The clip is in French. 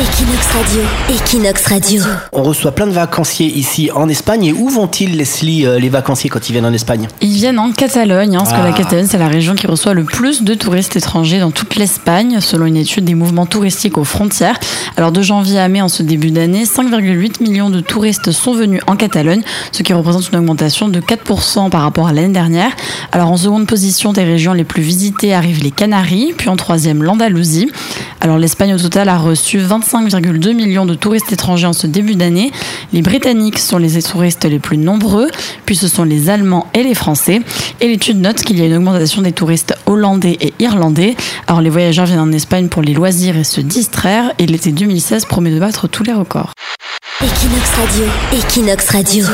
Equinox Radio, Equinox Radio. On reçoit plein de vacanciers ici en Espagne. Et où vont-ils, Leslie, euh, les vacanciers quand ils viennent en Espagne Ils viennent en Catalogne, hein, parce que Ah. la Catalogne, c'est la région qui reçoit le plus de touristes étrangers dans toute l'Espagne, selon une étude des mouvements touristiques aux frontières. Alors, de janvier à mai, en ce début d'année, 5,8 millions de touristes sont venus en Catalogne, ce qui représente une augmentation de 4% par rapport à l'année dernière. Alors, en seconde position des régions les plus visitées arrivent les Canaries, puis en troisième, l'Andalousie. Alors, l'Espagne, au total, a reçu 25,2 millions de touristes étrangers en ce début d'année. Les Britanniques sont les touristes les plus nombreux, puis ce sont les Allemands et les Français. Et l'étude note qu'il y a une augmentation des touristes hollandais et irlandais. Alors les voyageurs viennent en Espagne pour les loisirs et se distraire, et l'été 2016 promet de battre tous les records. Equinox Radio, Equinox Radio.